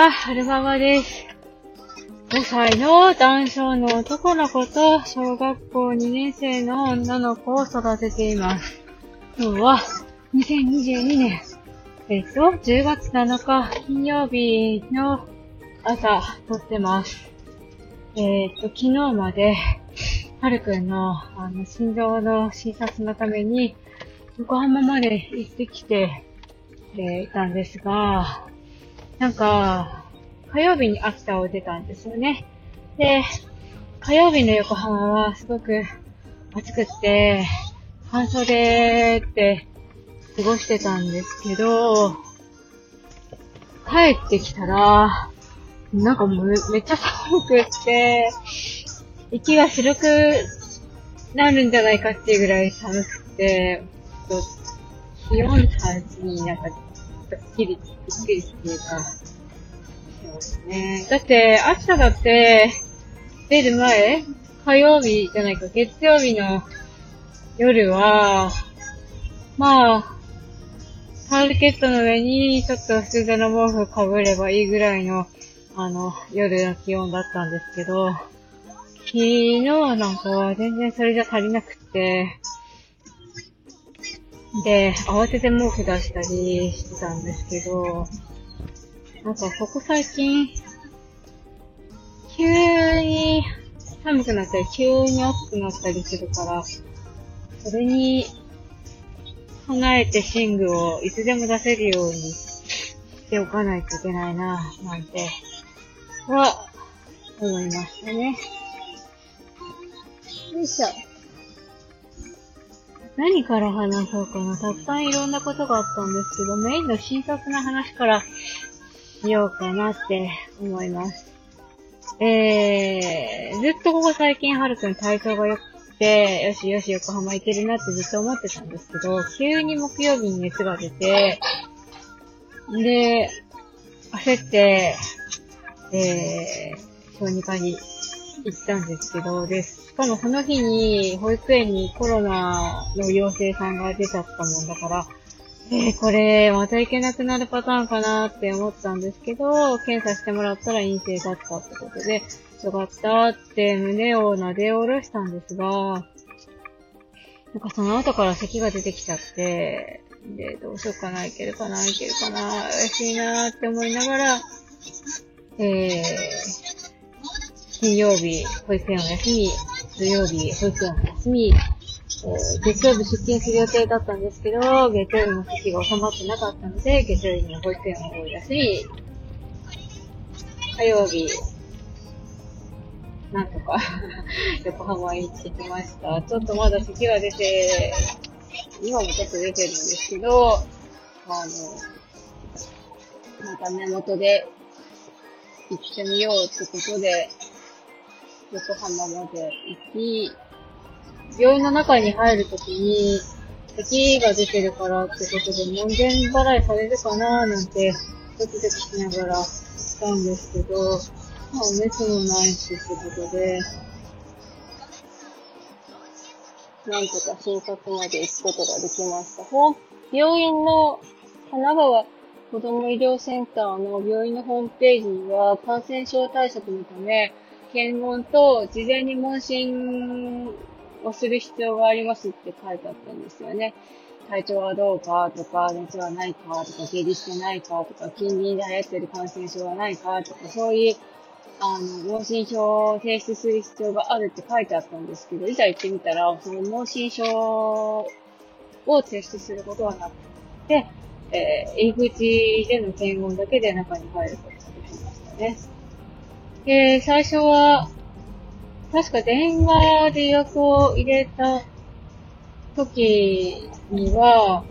は、アルババです。5歳の男性の男の子と小学校2年生の女の子を育てています。今日は2022年、えっと、10月7日金曜日の朝撮ってます。えっと、昨日まで、はるくんの、あの、心臓の診察のために、横浜まで行ってきて、えーいたんですが、なんか、火曜日に秋田を出たんですよね。で、火曜日の横浜はすごく暑くって、半袖って過ごしてたんですけど、帰ってきたら、なんかもうめめっちゃ寒くって、息が白くなるんじゃないかっていうぐらい寒くて、ちょっと気温差になんか、びっくり、びっくりっていうか、そうですね。だって、秋田だって、出る前、火曜日じゃないか、月曜日の夜は、まあ、ハールケットの上にちょっと普通の毛布かぶればいいぐらいの、あの、夜の気温だったんですけど、昨日なんかは全然それじゃ足りなくって、で、慌てて毛布出したりしてたんですけど、なんかここ最近、急に寒くなったり、急に暑くなったりするから、それに備えて寝具をいつでも出せるようにしておかないといけないな、なんて、は、思いましたね。よいしょ。何から話そうかな。たくさんいろんなことがあったんですけど、メインの診察の話からしようかなって思います。えー、ずっとここ最近はるくん体調が良くて、よしよし横浜行けるなってずっと思ってたんですけど、急に木曜日に熱が出て、で、焦って、えー、小児科に行ったんですけど、で、しかもその日に保育園にコロナの陽性さんが出ちゃったもんだから、えー、これ、また行けなくなるパターンかなって思ったんですけど、検査してもらったら陰性だったってことで、よかったって胸を撫で下ろしたんですが、なんかその後から咳が出てきちゃって、で、どうしようかな、いけるかな、いけるかな、怪しいなって思いながら、えー、金曜日、保育園を休み、土曜日、保育園を休み、えー月曜日出勤する予定だったんですけど、月曜日の席が収まってなかったので、月曜日の保育園を休み、火曜日、なんとか、横浜行ってきました。ちょっとまだ咳が出て、今もちょっと出てるんですけど、あの、また根元で行ってみようってことで、横浜まで行き、病院の中に入るときに、咳が出てるからってことで、門前払いされるかなーなんて、ドキドキしながらしたんですけど、まあ、お熱もないしってことで、なんとか診察まで行くことができました。病院の神奈川子ども医療センターの病院のホームページには感染症対策のため、検温と事前に問診をする必要がありますって書いてあったんですよね。体調はどうかとか、熱はないかとか、下痢してないかとか、近隣で流行ってる感染症はないかとか、そういう、あの、問診票を提出する必要があるって書いてあったんですけど、いざ行ってみたら、その問診票を提出することはなくて、えー、入り口での検温だけで中に入ることができましたね。で、最初は、確か電話で予約を入れた時には、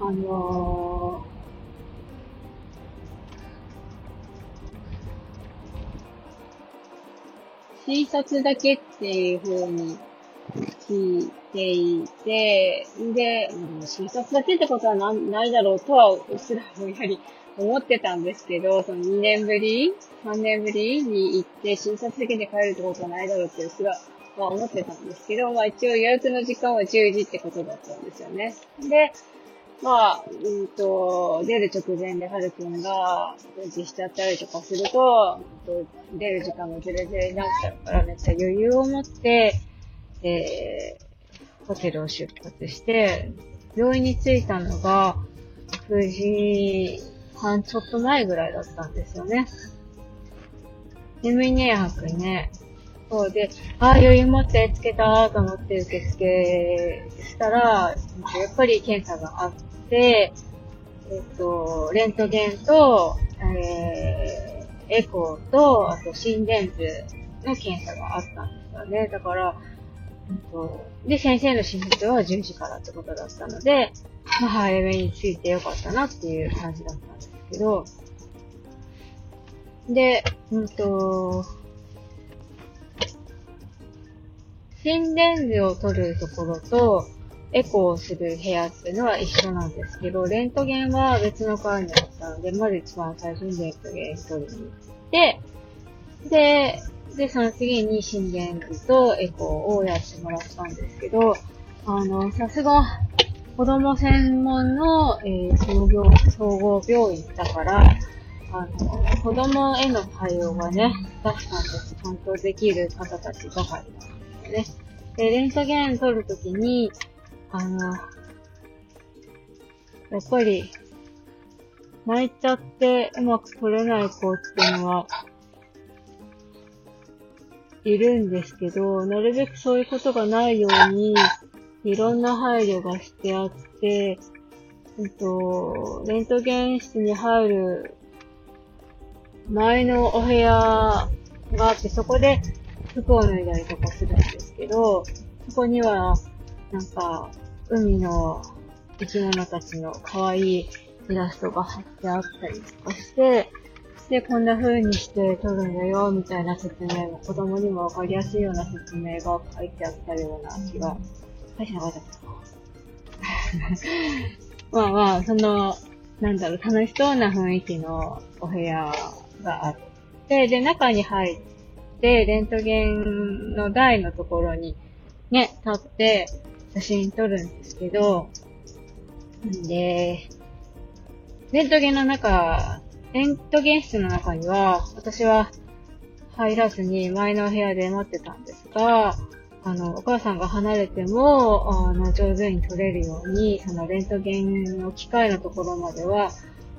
あのー診察だけっていう風に聞いていて、で、診察だけってことはなないだろうとは、うっすらぼんやり思ってたんですけど、その2年ぶり ?3 年ぶりに行って診察だけで帰るってことはないだろうってうすらは思ってたんですけど、まあ一応予約の時間は10時ってことだったんですよね。で、まあ、うんと、出る直前ではるくんが、うんちしちゃったりとかすると、出る時間がずれずれになっちゃうからめっちゃ余裕を持って、えー、ホテルを出発して、病院に着いたのが、9時半ちょっと前ぐらいだったんですよね。眠いね、やはくんね。そうで、ああ、余裕持ってつけたと思って受付したら、やっぱり検査があって、えっと、レントゲンと、えー、エコーと、あと心電図の検査があったんですよね。だから、えっと、で、先生の手術は10時からってことだったので、まあ、早めについてよかったなっていう感じだったんですけど、で、うんと、心電図を取るところと、エコーをする部屋っていうのは一緒なんですけど、レントゲンは別の階にあったので、まず一番最初にレントゲン取りに行って、で、で、その次に心電図とエコーをやってもらったんですけど、あの、さすが、子供専門の、えー、総合総合病院だから、あの、子供への対応がね、スタッフさんたちちゃんとできる方たちばかりなんですね。で、レントゲン撮るときに、あの、やっぱり、泣いちゃってうまく撮れない子っていうのは、いるんですけど、なるべくそういうことがないように、いろんな配慮がしてあって、えっと、レントゲン室に入る前のお部屋があって、そこで服を脱いだりとかするんですけど、そこには、なんか、海の生き物たちの可愛いイラストが貼ってあったりとかして、で、こんな風にして撮るんだよ、みたいな説明も、子供にもわかりやすいような説明が書いてあったような気が、書いてなかった。まあまあ、その、なんだろう、楽しそうな雰囲気のお部屋があって、で、中に入って、レントゲンの台のところにね、立って写真撮るんですけど、で、レントゲンの中、レントゲン室の中には、私は入らずに前のお部屋で待ってたんですが、あの、お母さんが離れても、あの、上手に撮れるように、そのレントゲンの機械のところまでは、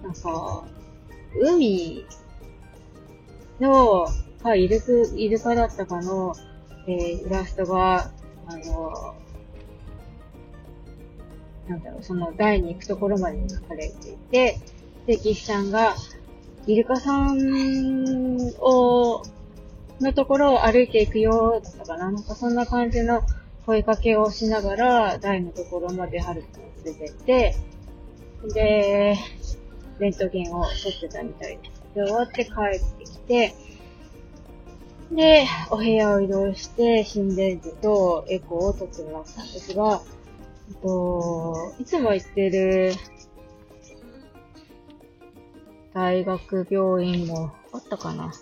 なんか、海の、はい、イルク、イルカだったかの、えー、イラストが、あの、なんだろう、その台に行くところまでに書かれていて、で、ギフさんが、イルカさんを、のところを歩いていくよ、だったかな。なんかそんな感じの声かけをしながら、台のところまでハルくんを連れてって、で、レントゲンを撮ってたみたいです。で、終わって帰ってきて、で、お部屋を移動して、心電図とエコーを取ってもらったんですが、えっと、いつも行ってる大学病院もあったかな。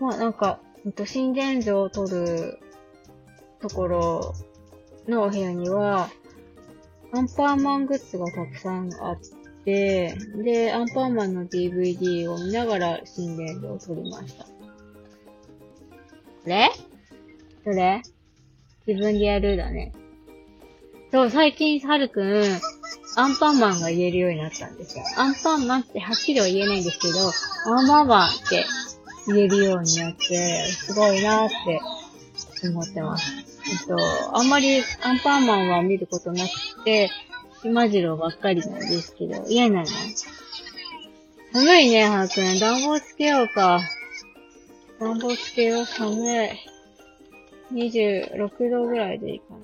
まあなんか、えっと、心電図を取るところのお部屋には、アンパンマングッズがたくさんあって、で、アンパンマンの DVD を見ながら心電図を取りました。れ？どれ？自分でやるだね。そう、最近、はるくん、アンパンマンが言えるようになったんですよ。アンパンマンってはっきりは言えないんですけど、アンパンマンって言えるようになって、すごいなーって思ってます。えっと、あんまりアンパンマンは見ることなくて、島次郎ばっかりなんですけど、言えないの寒いね、はーくん。暖房つけようか。暖房つけよう、寒い。26度ぐらいでいいかな。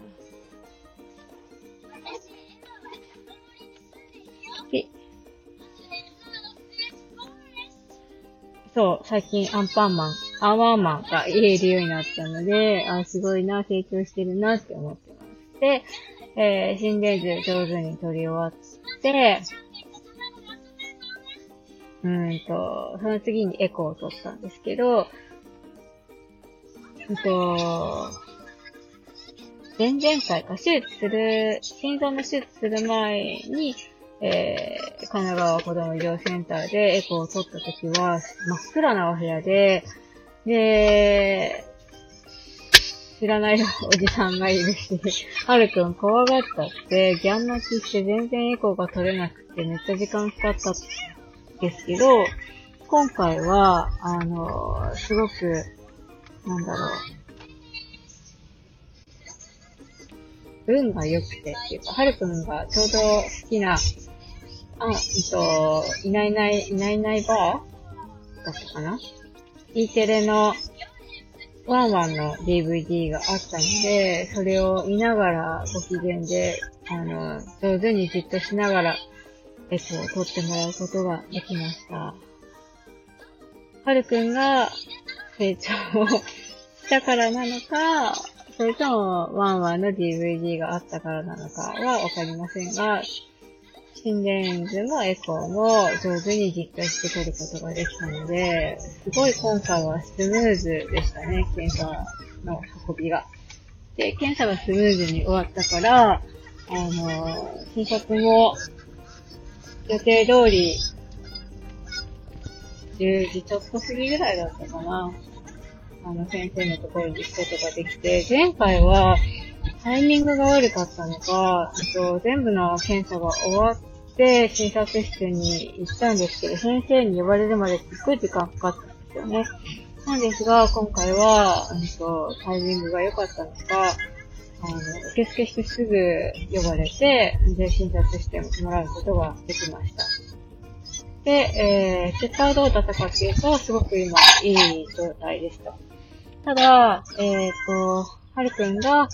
そう、最近アンパンマン、アワーマンが言えるようになったので、あ、すごいな、成長してるなって思ってます。で、えー、心電図上手に取り終わって、うんと、その次にエコーを取ったんですけど、うんと、前々回か、手術する、心臓の手術する前に、えー、神奈川子供医療センターでエコーを取った時は、真っ暗なお部屋で、で、知らないおじさんがいるし、はるくん怖がったって、ギャン泣きして全然エコーが取れなくてめっちゃ時間かかったんですけど、今回は、あの、すごく、なんだろう、運が良くてっていうか、はるくんがちょうど好きな、あ、えっと、いないいない、いないいないバーだったかな ?E テレのワンワンの DVD があったので、それを見ながらご機嫌で、あの、上手にじっとしながら、えっと、撮ってもらうことができました。はるくんが成長したからなのか、それともワンワンの DVD があったからなのかはわかりませんが、心電図もエコーも上手に実験して取ることができたので、すごい今回はスムーズでしたね、検査の運びが。で、検査がスムーズに終わったから、あの、診察も予定通り10時ちょっと過ぎぐらいだったかな。あの、先生のところに行くことができて、前回はタイミングが悪かったのか、と全部の検査が終わっで、診察室に行ったんですけど、先生に呼ばれるまですっごい時間かかったんですよね。なんですが、今回は、うんと、タイミングが良かったんですが、あの、受付してすぐ呼ばれて、で、診察してもらうことができました。で、えー、結果はどうだったかっていうと、すごく今、いい状態でした。ただ、えっ、ー、と、はるくんが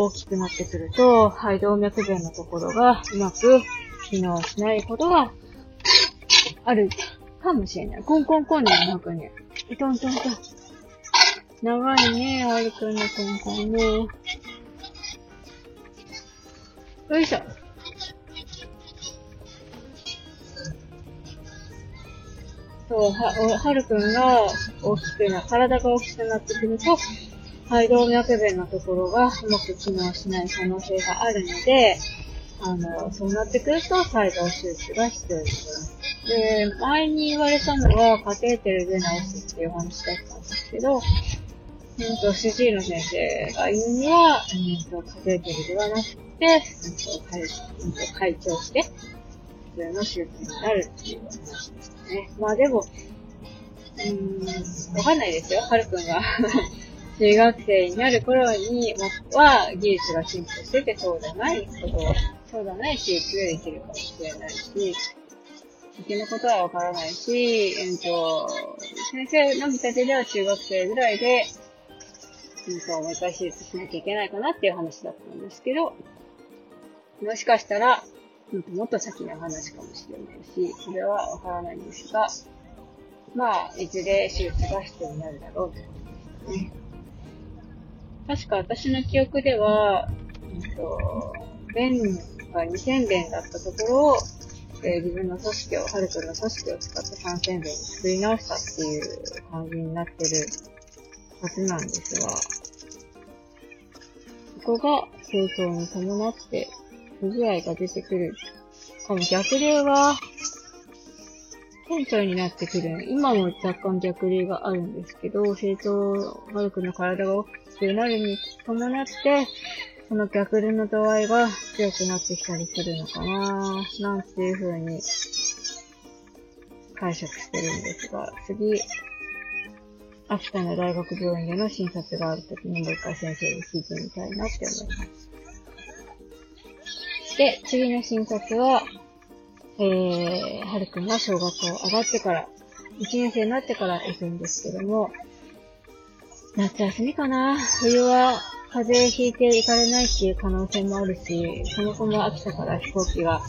大きくなってくると、肺動脈弁のところがうまく機能しないことがあるかもしれない。コンコンコンね、なんかね。トントントン。長いね、歩くんのコンコンね。よいしょ。そう、は、はるくんが大きくな、体が大きくなってくると、肺動脈弁のところがうまく機能しない可能性があるので、あの、そうなってくると、再動手術が必要になります。で、前に言われたのは、カテーテルで治すっていう話だったんですけど、うんと、主治医の先生が言うには、うんと、カテーテルではなくて、うんと、会うんと会長して、普通の手術になるっていう話ですね。まあでも、うーん、わかんないですよ、はるくんが中学生になる頃には技術が進歩しててそうじゃないことをそうだね、手術ができるかもしれないし、先のことはわからないし、えっと、先生の見立てでは中学生ぐらいで、うんと、もう一回手術しなきゃいけないかなっていう話だったんですけど、もしかしたら、もっと先の話かもしれない。し、それはわからないんですが、まあ、いずれ手術が必要になるだろうと。いうことですね。確か私の記憶では、えっと、便が2000弁だったところを、えー、自分の組織を、ハルトの組織を使って3000弁に作り直したっていう感じになってるはずなんですが、そこが成長に伴って不具合が出てくる。かも逆流が店長になってくる。今も若干逆流があるんですけど、成長、ハルクの体が大きくなるに伴って、この逆流の度合いが強くなってきたりするのかななんていう風に解釈してるんですが、次、秋田の大学病院での診察があるときにもう一回先生に聞いてみたいなって思います。で、次の診察は、えー、はるくんが小学校上がってから、1年生になってから行くんですけども、夏休みかな冬は風邪ひいて行かれないっていう可能性もあるし、そもそも秋田から飛行機が、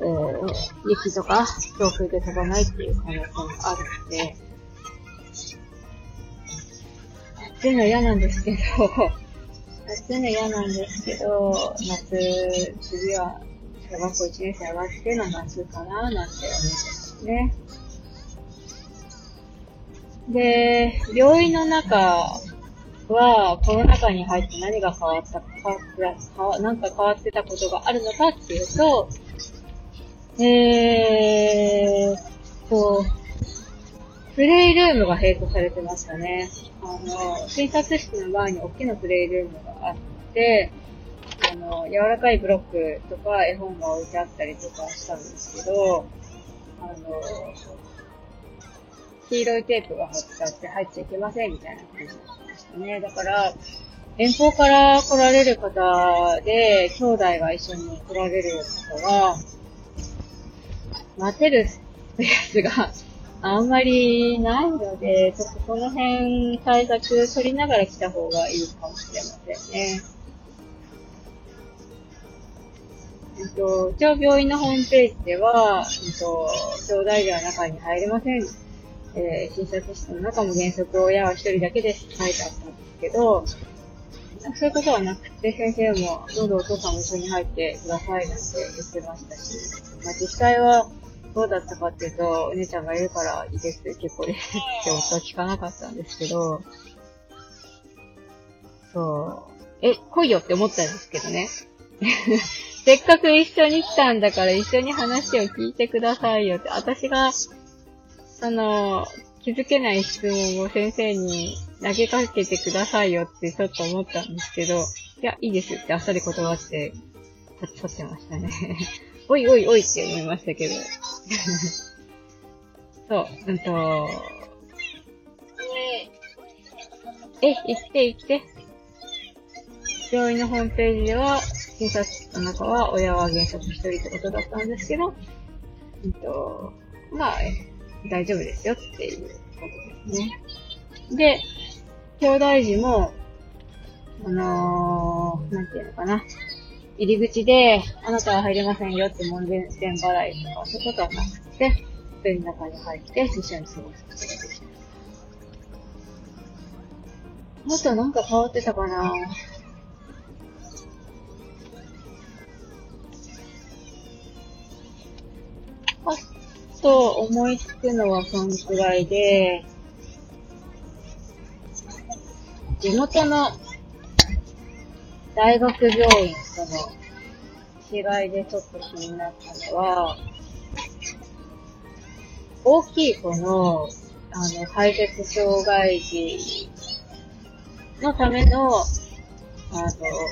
えー、雪とか強風で飛ばないっていう可能性もあるので、暑いの嫌なんですけど、暑いの嫌なんですけど、夏、次は小学校1年生上がっての夏かななんて思ってますね。で、病院の中は、コロナ禍に入って何が変わったか、かなんか変わってたことがあるのかっていうと、えーと、プレイルームが並行されてましたね。あの、診察室の前に大きなプレイルームがあって、あの、柔らかいブロックとか絵本が置いてあったりとかしたんですけど、あの、黄色いテープが貼ってあって入っちゃいけませんみたいな感じになってましたね。だから、遠方から来られる方で、兄弟が一緒に来られる方は、待てるスペースがあんまりないので、ちょっとこの辺対策取りながら来た方がいいかもしれませんね。えっと、一応病院のホームページでは、えっと、兄弟では中に入れません。えー、診察室の中も原則親は一人だけです書いてあったんですけど、そういうことはなくて、先生も、どうぞお父さんも一緒に入ってくださいなんて言ってましたし、まあ実際は、どうだったかっていうと、お姉ちゃんがいるからいいです、結構ですって夫は聞かなかったんですけど、そう。え、来いよって思ったんですけどね。せっかく一緒に来たんだから一緒に話を聞いてくださいよって、私が、その、気づけない質問を先生に投げかけてくださいよってちょっと思ったんですけど、いや、いいですってあっさり断って、立ってましたね。おいおいおいって思いましたけど。そう、うんと、え、行って行って。病院のホームページでは、診察の中は親は原則一人ってことだったんですけど、うんと、まあ、大丈夫ですよっていうことですね。で、兄弟児も、あのー、なんていうのかな。入り口で、あなたは入れませんよって門前払いとか、そういうことはなくて、一人の中に入って一緒に過ごすことができます。あとなんか変わってたかなと思いつくのはそんくらいで、地元の大学病院との違いでちょっと気になったのは、大きい子の、あの、排泄障害児のための、あの、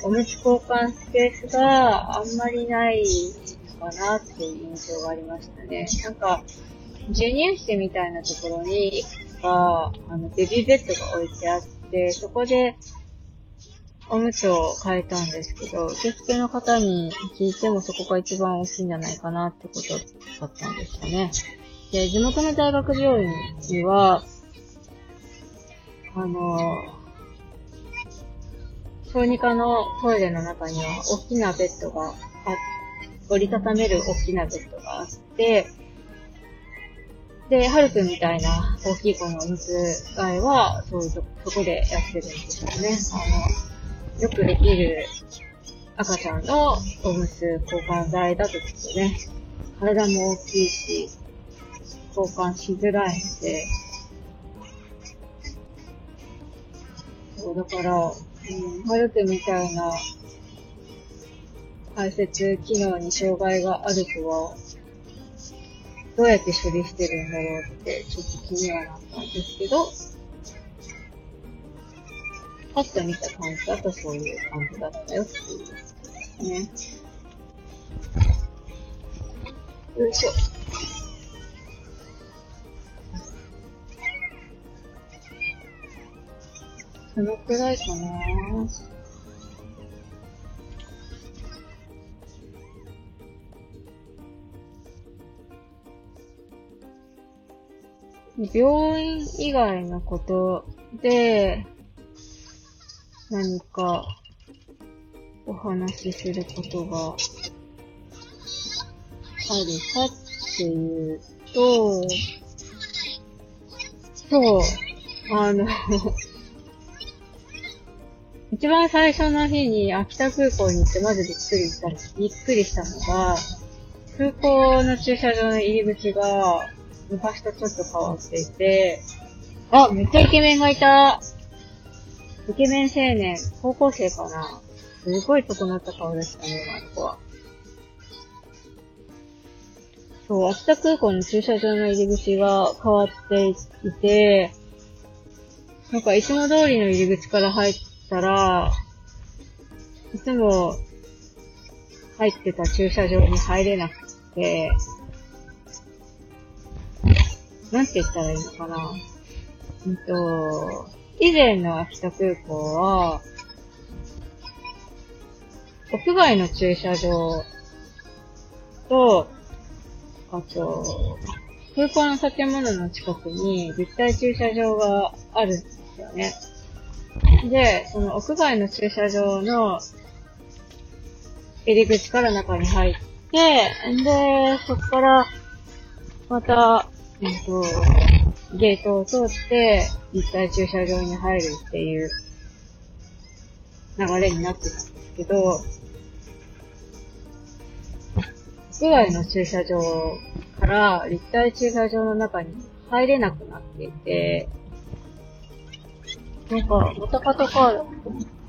おむつ交換スペースがあんまりないかなっていう印象がありましたね。なんか、授乳室みたいなところにいくつか、あの、ベビーベッドが置いてあって、そこでおむつを変えたんですけど、受付の方に聞いてもそこが一番大きいんじゃないかなってことだったんですよね。で、地元の大学病院には、あの、小児科のトイレの中には大きなベッドがあっ折りたためる大きなベッドがあって、で、ハルくんみたいな大きい子のおむつ替えは、そういうと、こでやってるんですよね。あの、よくできる赤ちゃんのおむつ交換剤だとちょっとね、体も大きいし、交換しづらいので、そうだから、うん、ハルクみたいな排泄機能に障害がある子は、どうやって処理してるんだろうって、ちょっと気にはなったんですけど、パッと見た感じだとそういう感じだったよっていうね。よいしょ。そのくらいかなぁ病院以外のことで、何かお話しすることがあるかっていうと、そう、あの 一番最初の日に秋田空港に行ってまずびっくりした、びっくりしたのが、空港の駐車場の入り口が昔とちょっと変わっていて、あ、めっちゃイケメンがいたイケメン青年、高校生かな。すごい整った顔でしたね、今の子は。そう、秋田空港の駐車場の入り口が変わっていて、なんかいつも通りの入り口から入ったら、いつも入ってた駐車場に入れなくて、なんて言ったらいいのかな。うんと、以前の秋田空港は、屋外の駐車場と、あと、空港の建物の近くに立体駐車場があるんですよね。で、その屋外の駐車場の入り口から中に入って、で、そこからまた、えっと、ゲートを通って立体駐車場に入るっていう流れになってたんですけど、屋外の駐車場から立体駐車場の中に入れなくなっていて、なんか、またパトカー、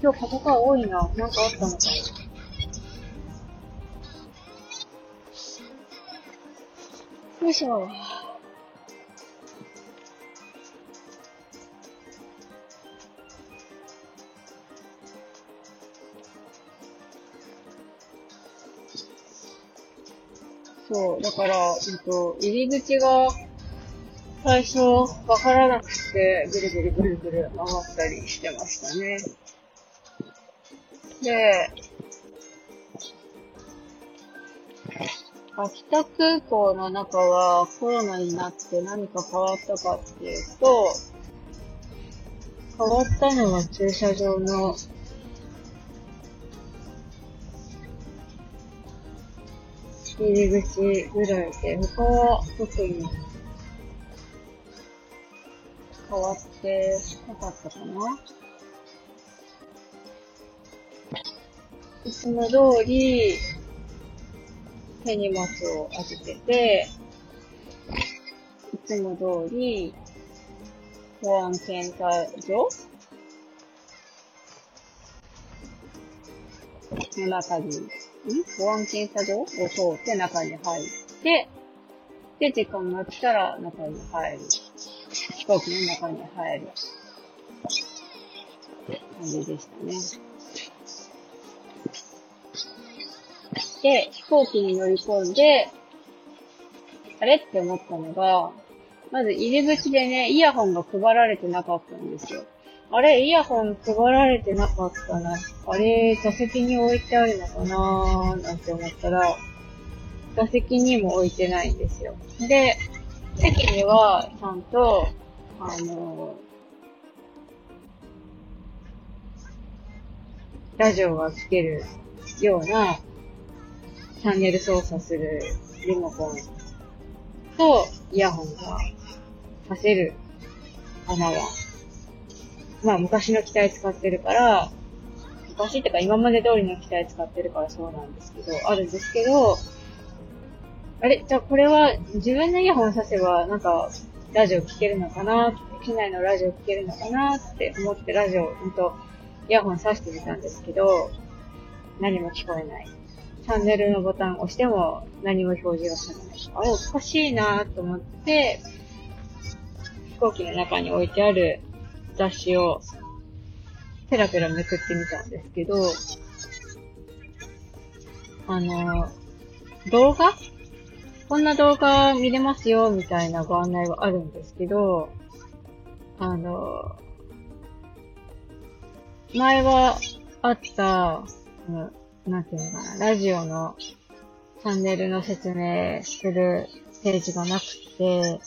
今日パトカー多いな。なんかあったのかな。よいしょ。そう、だから、えっと、入り口が、最初、わからなくて、ぐるぐるぐるぐる回ったりしてましたね。で、秋田空港の中はコロナになって何か変わったかっていうと、変わったのは駐車場の入り口ぐらいで、他は特に変わってなかったかな。いつも通り手荷物を預けて、いつも通り保安検査所の中に保安検査場を通って中に入って、で、時間が来たら中に入る。飛行機の中に入る。感じでしたね。で、飛行機に乗り込んで、あれ？って思ったのが、まず入り口でね、イヤホンが配られてなかったんですよ。あれ、イヤホン配られてなかったな。あれ、座席に置いてあるのかなーなんて思ったら、座席にも置いてないんですよ。で、席にはちゃんと、あのラジオが聴けるような、チャンネル操作するリモコンとイヤホンがさせる穴がまあ昔の機体使ってるから、昔ってか今まで通りの機体使ってるからそうなんですけど、あるんですけど、あれ？じゃあこれは自分のイヤホンさせばなんかラジオ聴けるのかな機内のラジオ聴けるのかなって思ってラジオ、ほんとイヤホンさしてみたんですけど、何も聞こえない。チャンネルのボタン押しても何も表示がされない。あおかしいなと思って、飛行機の中に置いてある雑誌をペラペラめくってみたんですけど、あの、動画？こんな動画見れますよ、みたいなご案内はあるんですけど、あの、前はあった、なんていうのかな、ラジオのチャンネルの説明するページがなくて、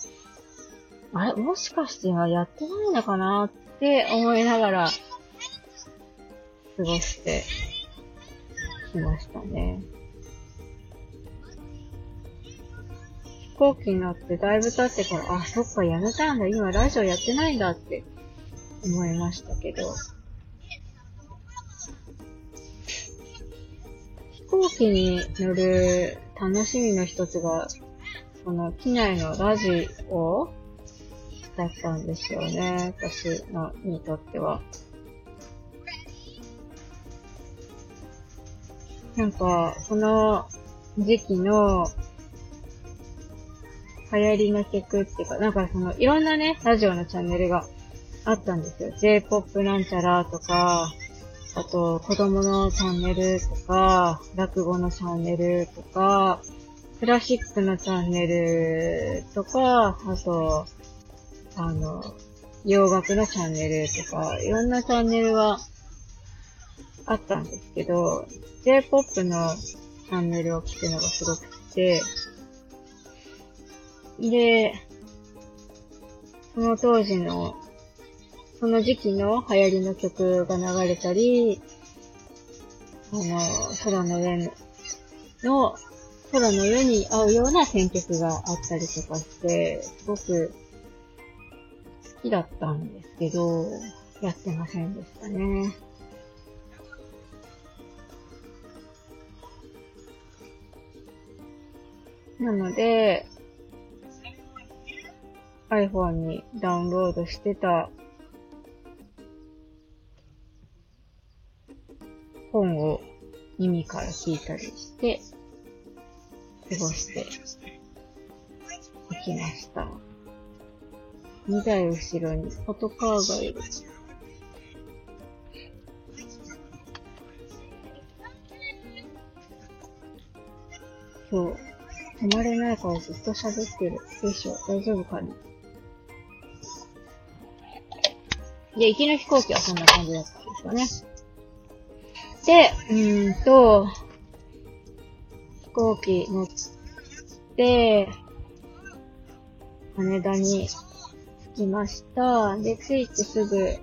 あれ、もしかして今やってないのかなって思いながら、過ごしてきましたね。飛行機に乗ってだいぶ経ってから、あ、そっか、やめたんだ。今ラジオやってないんだって思いましたけど。飛行機に乗る楽しみの一つが、その機内のラジオだったんですよね。私のにとっては。なんか、この時期の流行りの曲っていうか、なんかその、いろんなね、ラジオのチャンネルがあったんですよ。J-POP なんちゃらとか、あと、子供のチャンネルとか、落語のチャンネルとか、クラシックのチャンネルとか、あと、あの、洋楽のチャンネルとか、いろんなチャンネルがあったんですけど、J-POP のチャンネルを聞くのがすごくて、で、その当時の、その時期の流行りの曲が流れたり、あの、空の上の、空の上に合うような選曲があったりとかして、すごく好きだったんですけど、やってませんでしたね。なので、iPhone にダウンロードしてた本を耳から聞いたりして、過ごしていきました。2台後ろにパトカーがいる。そう。止まれないからずっと喋ってる。よいしょ、大丈夫かなで、行きの飛行機はそんな感じだったんですよね。で、うーんと、飛行機乗って、羽田に着きました。で、着いてすぐ、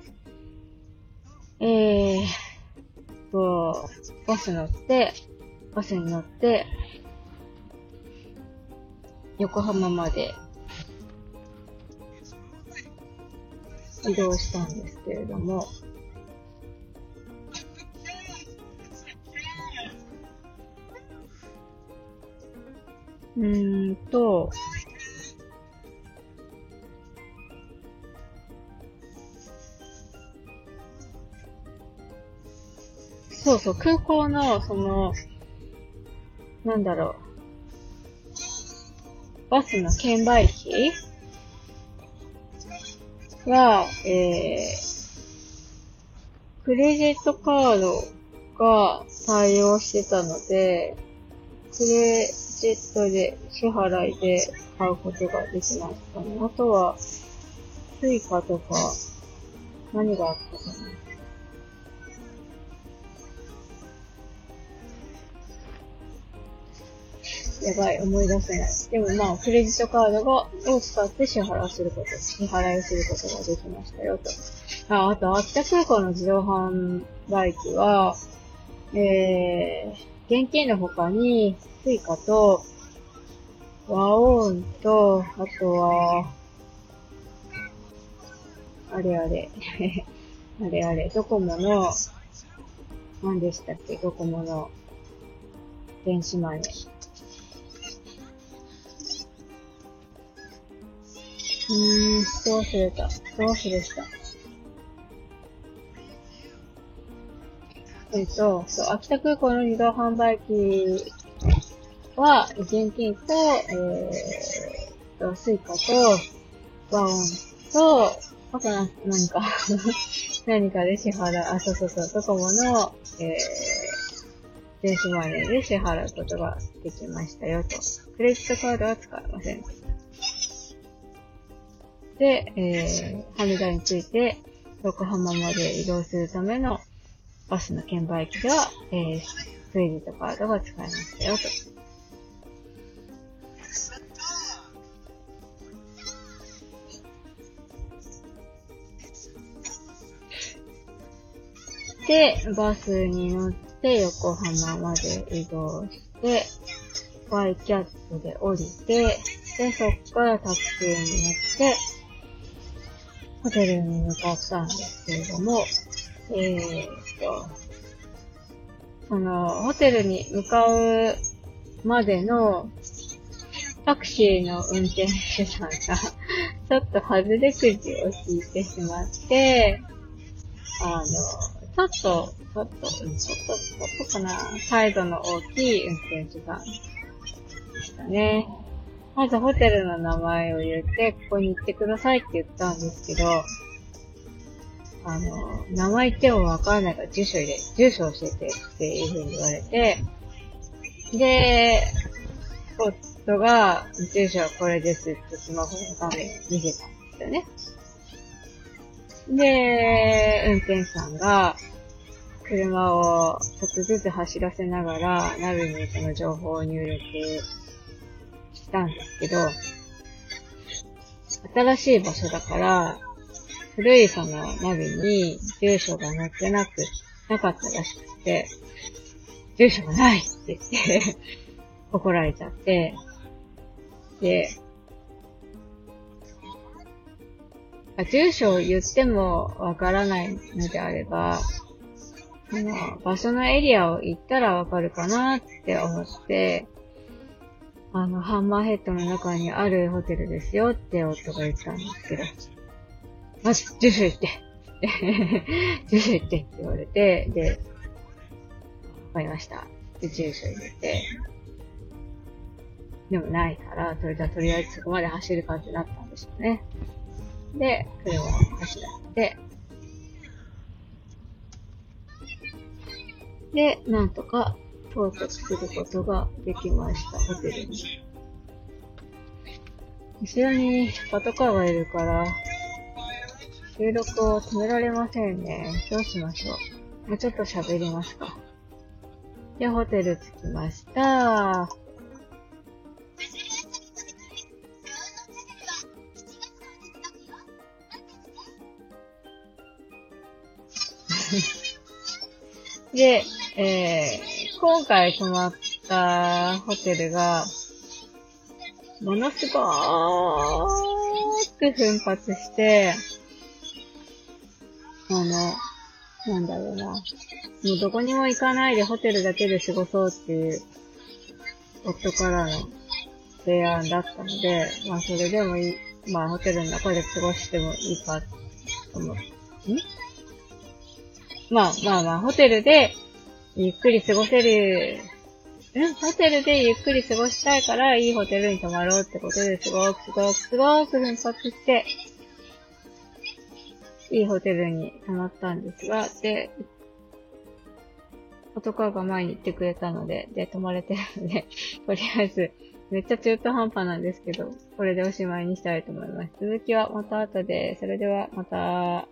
えーと、バス乗って、バスに乗って、横浜まで移動したんですけれども、うーんと、そうそう、空港の、その、なんだろう、バスの券売機？は、えー、クレジットカードが対応してたので、クレジットで支払いで買うことができましたね。あとは、 Suica とか、何があったかな？やばい、思い出せない。でもまあ、クレジットカードが、を使って支払いすること、支払いすることができましたよ、と。あ、あと、秋田空港の自動販売機は、えー、現金の他に、 Suica と、 WAON と、あとは、あれあれ、あれあれ、ドコモの、何でしたっけ、ドコモの、電子マネー。うーん、どう忘れた。どう忘れした。えっ、と、そう、秋田空港の自動販売機は、現金と、えー、と、 Suica と、 WAON と、あとな、何 か何かで支払う、あ、そうそうそう、ドコモの、えー、電子マネーで支払うことができましたよと。クレジットカードは使えません。えー、羽田に着いて、横浜まで移動するためのバスの券売機では、えー、クレジットカードが使えましたよと。で、バスに乗って横浜まで移動して、ワイキャットで降りて、で、そっからタクシーに乗って、ホテルに向かったんですけれども、えー、っと、その、ホテルに向かうまでのタクシーの運転手さんが ちょっと外れくじを引いてしまって、あの、ちょっと、ちょっと、ちょっと、ちょっとかな、態度の大きい運転手さんでしたね。まずホテルの名前を言って、ここに行ってくださいって言ったんですけど、あの、名前言ってもわからないから住所入れ、住所教えてっていう風に言われて、で、夫が、住所はこれですってスマホの画面見せたんですよね。で、運転手さんが、車をちょっとずつ走らせながら、ナビにその情報を入力したんですけど、新しい場所だから、古いそのナビに住所が載ってなく、なかったらしくて、住所がないって言って怒られちゃって、で、住所を言ってもわからないのであれば、その場所のエリアを行ったらわかるかなって思って、あの、ハンマーヘッドの中にあるホテルですよって夫が言ったんですけど、まず、住所言って住所言ってって言われて、で、わかりました。で、住所入れて、でもないから、それじゃとりあえずそこまで走るかってなったんでしょうね。で、車を走らせて、で、なんとか到着することができました、ホテルに。後ろにパトカーがいるから、収録を止められませんね。どうしましょう。もうちょっと喋りますか。で、ホテル着きました。で、えー、今回泊まったホテルが、ものすごーく奮発して、あの、なんだろうな。もうどこにも行かないでホテルだけで過ごそうっていう、夫からの提案だったので、まあそれでもいい、まあホテルの中で過ごしてもいいか、と思う。ん？まあまあまあ、ホテルでゆっくり過ごせる、うんホテルでゆっくり過ごしたいから、いいホテルに泊まろうってことですごくすごくすごく奮発して、いいホテルに泊まったんですが、で、男が前に行ってくれたので、で、泊まれてるので、とりあえず、めっちゃ中途半端なんですけど、これでおしまいにしたいと思います。続きはまた後で、それではまた。